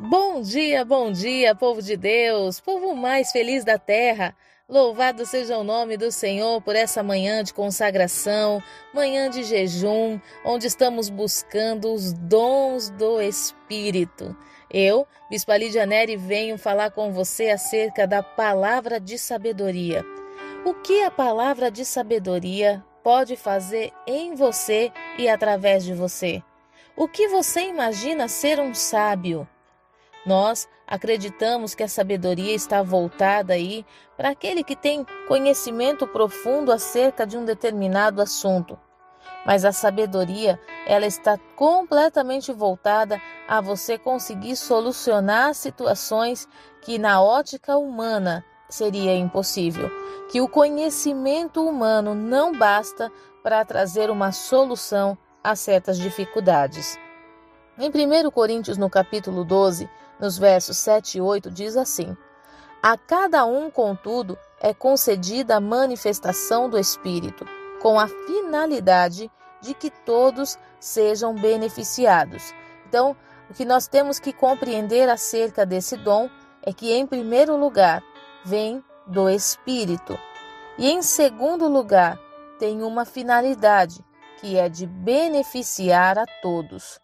Bom dia, bom dia, povo de Deus, povo mais feliz da terra. Louvado seja o nome do Senhor por essa manhã de consagração, manhã de jejum, onde estamos buscando os dons do Espírito. Eu, Bispa Lídia Neri, venho falar com você acerca da palavra de sabedoria. O que a palavra de sabedoria pode fazer em você e através de você? O que você imagina ser um sábio? Nós acreditamos que a sabedoria está voltada aí para aquele que tem conhecimento profundo acerca de um determinado assunto. Mas a sabedoria, ela está completamente voltada a você conseguir solucionar situações que na ótica humana seria impossível, que o conhecimento humano não basta para trazer uma solução a certas dificuldades. Em 1 Coríntios, no capítulo 12, nos versos 7 e 8, diz assim: A cada um, contudo, é concedida a manifestação do Espírito, com a finalidade de que todos sejam beneficiados. Então, o que nós temos que compreender acerca desse dom é que, em primeiro lugar, vem do Espírito, e em segundo lugar, tem uma finalidade, que é de beneficiar a todos.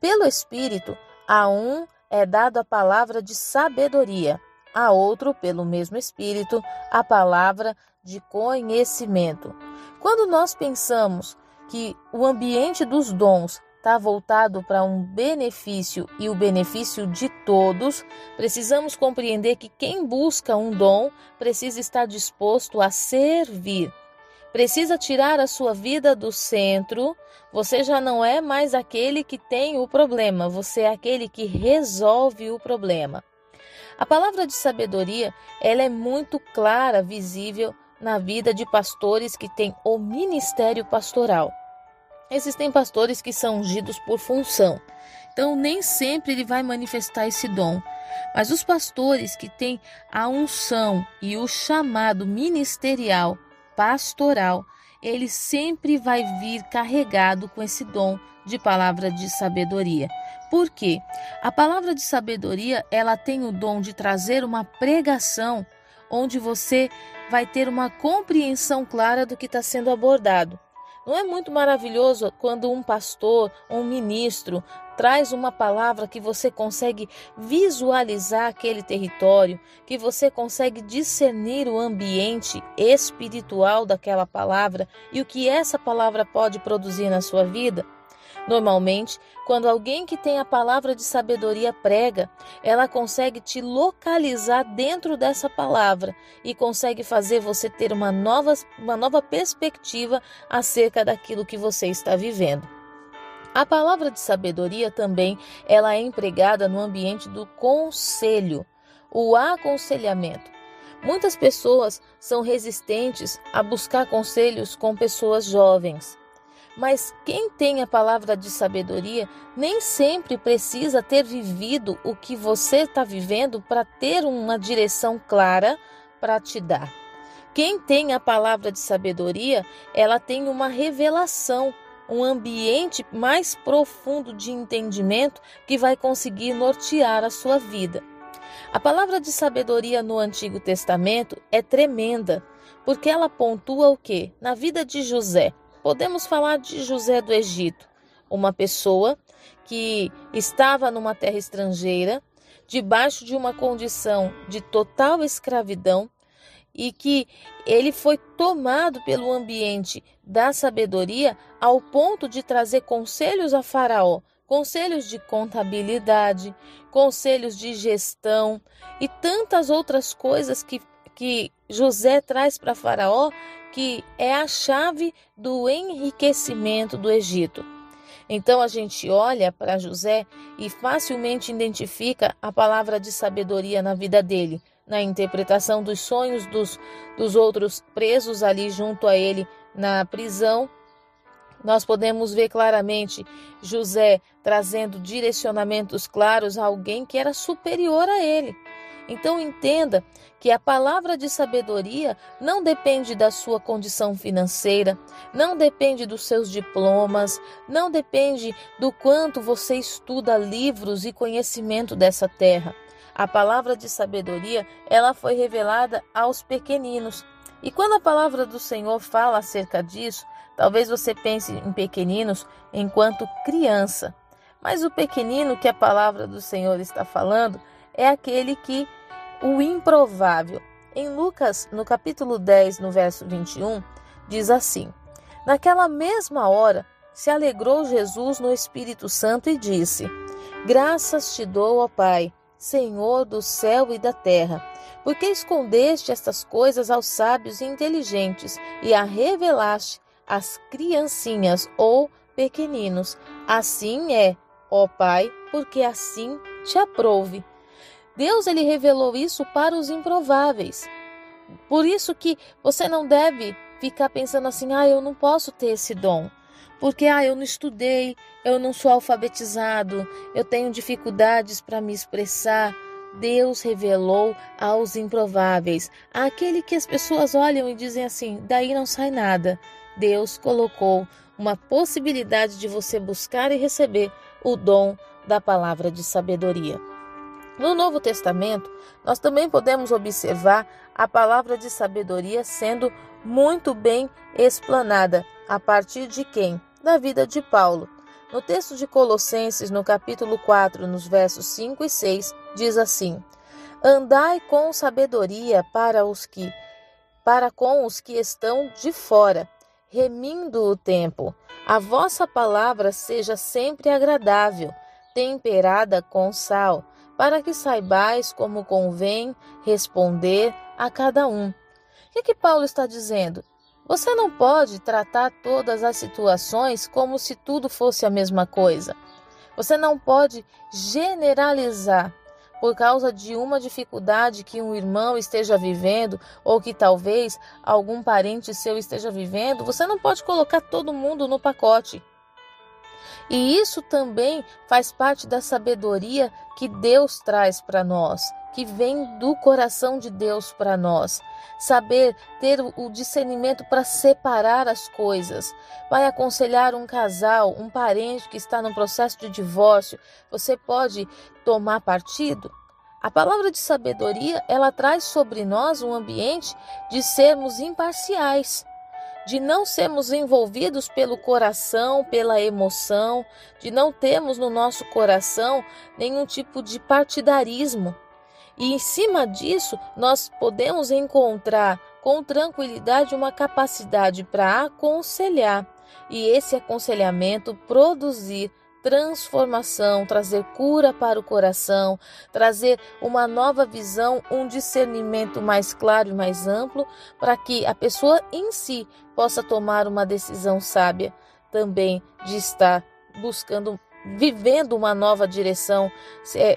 Pelo Espírito, a um é dado a palavra de sabedoria, a outro, pelo mesmo Espírito, a palavra de conhecimento. Quando nós pensamos que o ambiente dos dons está voltado para um benefício e o benefício de todos, precisamos compreender que quem busca um dom precisa estar disposto a servir precisa tirar a sua vida do centro, você já não é mais aquele que tem o problema, você é aquele que resolve o problema. A palavra de sabedoria, ela é muito clara, visível na vida de pastores que têm o ministério pastoral. Existem pastores que são ungidos por função. Então, nem sempre ele vai manifestar esse dom. Mas os pastores que têm a unção e o chamado ministerial pastoral, ele sempre vai vir carregado com esse dom de palavra de sabedoria. Por quê? A palavra de sabedoria, ela tem o dom de trazer uma pregação onde você vai ter uma compreensão clara do que está sendo abordado. Não é muito maravilhoso quando um pastor, um ministro, traz uma palavra que você consegue visualizar aquele território, que você consegue discernir o ambiente espiritual daquela palavra e o que essa palavra pode produzir na sua vida? Normalmente, quando alguém que tem a palavra de sabedoria prega, ela consegue te localizar dentro dessa palavra e consegue fazer você ter uma nova, uma nova perspectiva acerca daquilo que você está vivendo. A palavra de sabedoria também ela é empregada no ambiente do conselho, o aconselhamento. Muitas pessoas são resistentes a buscar conselhos com pessoas jovens. Mas quem tem a palavra de sabedoria nem sempre precisa ter vivido o que você está vivendo para ter uma direção clara para te dar. Quem tem a palavra de sabedoria, ela tem uma revelação, um ambiente mais profundo de entendimento que vai conseguir nortear a sua vida. A palavra de sabedoria no Antigo Testamento é tremenda, porque ela pontua o que? Na vida de José, Podemos falar de José do Egito, uma pessoa que estava numa terra estrangeira, debaixo de uma condição de total escravidão e que ele foi tomado pelo ambiente da sabedoria ao ponto de trazer conselhos a Faraó, conselhos de contabilidade, conselhos de gestão e tantas outras coisas que, que José traz para Faraó que é a chave do enriquecimento do Egito. Então a gente olha para José e facilmente identifica a palavra de sabedoria na vida dele, na interpretação dos sonhos dos, dos outros presos ali junto a ele na prisão. Nós podemos ver claramente José trazendo direcionamentos claros a alguém que era superior a ele. Então entenda que a palavra de sabedoria não depende da sua condição financeira, não depende dos seus diplomas, não depende do quanto você estuda livros e conhecimento dessa terra. A palavra de sabedoria, ela foi revelada aos pequeninos. E quando a palavra do Senhor fala acerca disso, talvez você pense em pequeninos enquanto criança. Mas o pequenino que a palavra do Senhor está falando é aquele que o improvável. Em Lucas, no capítulo 10, no verso 21, diz assim: Naquela mesma hora se alegrou Jesus no Espírito Santo e disse: Graças te dou, ó Pai, Senhor do céu e da terra, porque escondeste estas coisas aos sábios e inteligentes e a revelaste às criancinhas ou pequeninos. Assim é, ó Pai, porque assim te aprouve. Deus ele revelou isso para os improváveis. Por isso que você não deve ficar pensando assim: "Ah, eu não posso ter esse dom". Porque ah, eu não estudei, eu não sou alfabetizado, eu tenho dificuldades para me expressar. Deus revelou aos improváveis, aquele que as pessoas olham e dizem assim: daí não sai nada. Deus colocou uma possibilidade de você buscar e receber o dom da palavra de sabedoria. No Novo Testamento, nós também podemos observar a palavra de sabedoria sendo muito bem explanada a partir de quem? Da vida de Paulo. No texto de Colossenses, no capítulo 4, nos versos 5 e 6, diz assim: Andai com sabedoria para os que para com os que estão de fora, remindo o tempo. A vossa palavra seja sempre agradável, temperada com sal para que saibais como convém responder a cada um. O que, que Paulo está dizendo? Você não pode tratar todas as situações como se tudo fosse a mesma coisa. Você não pode generalizar por causa de uma dificuldade que um irmão esteja vivendo ou que talvez algum parente seu esteja vivendo. Você não pode colocar todo mundo no pacote. E isso também faz parte da sabedoria que Deus traz para nós, que vem do coração de Deus para nós. Saber ter o discernimento para separar as coisas. Vai aconselhar um casal, um parente que está no processo de divórcio, você pode tomar partido? A palavra de sabedoria, ela traz sobre nós um ambiente de sermos imparciais de não sermos envolvidos pelo coração, pela emoção, de não termos no nosso coração nenhum tipo de partidarismo. E em cima disso, nós podemos encontrar com tranquilidade uma capacidade para aconselhar e esse aconselhamento produzir transformação, trazer cura para o coração, trazer uma nova visão, um discernimento mais claro e mais amplo, para que a pessoa em si possa tomar uma decisão sábia também de estar buscando, vivendo uma nova direção, é,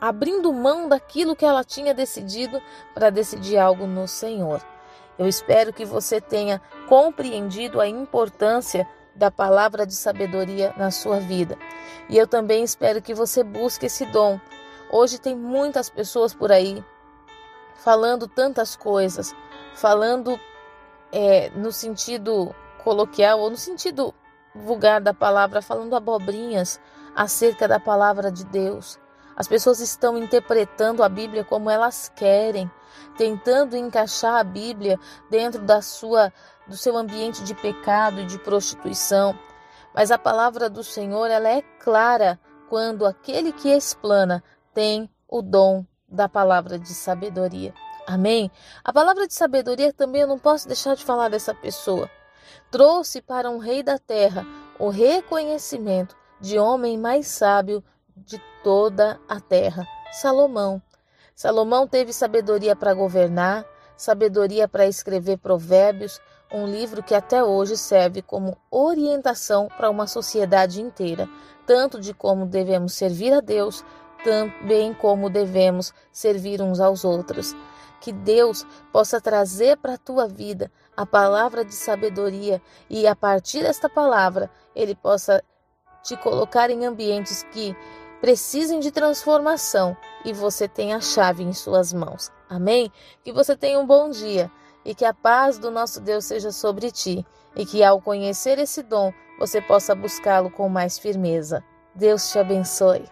abrindo mão daquilo que ela tinha decidido para decidir algo no Senhor. Eu espero que você tenha compreendido a importância da palavra de sabedoria na sua vida. E eu também espero que você busque esse dom. Hoje tem muitas pessoas por aí falando tantas coisas, falando é, no sentido coloquial ou no sentido vulgar da palavra, falando abobrinhas acerca da palavra de Deus. As pessoas estão interpretando a Bíblia como elas querem, tentando encaixar a Bíblia dentro da sua do seu ambiente de pecado e de prostituição. Mas a palavra do Senhor, ela é clara quando aquele que explana tem o dom da palavra de sabedoria. Amém? A palavra de sabedoria também eu não posso deixar de falar dessa pessoa. Trouxe para um rei da terra o reconhecimento de homem mais sábio de toda a terra, Salomão. Salomão teve sabedoria para governar, sabedoria para escrever provérbios, um livro que até hoje serve como orientação para uma sociedade inteira, tanto de como devemos servir a Deus, também como devemos servir uns aos outros. Que Deus possa trazer para a tua vida a palavra de sabedoria e a partir desta palavra ele possa te colocar em ambientes que precisem de transformação e você tem a chave em suas mãos. Amém? Que você tenha um bom dia e que a paz do nosso Deus seja sobre ti e que ao conhecer esse dom você possa buscá-lo com mais firmeza. Deus te abençoe.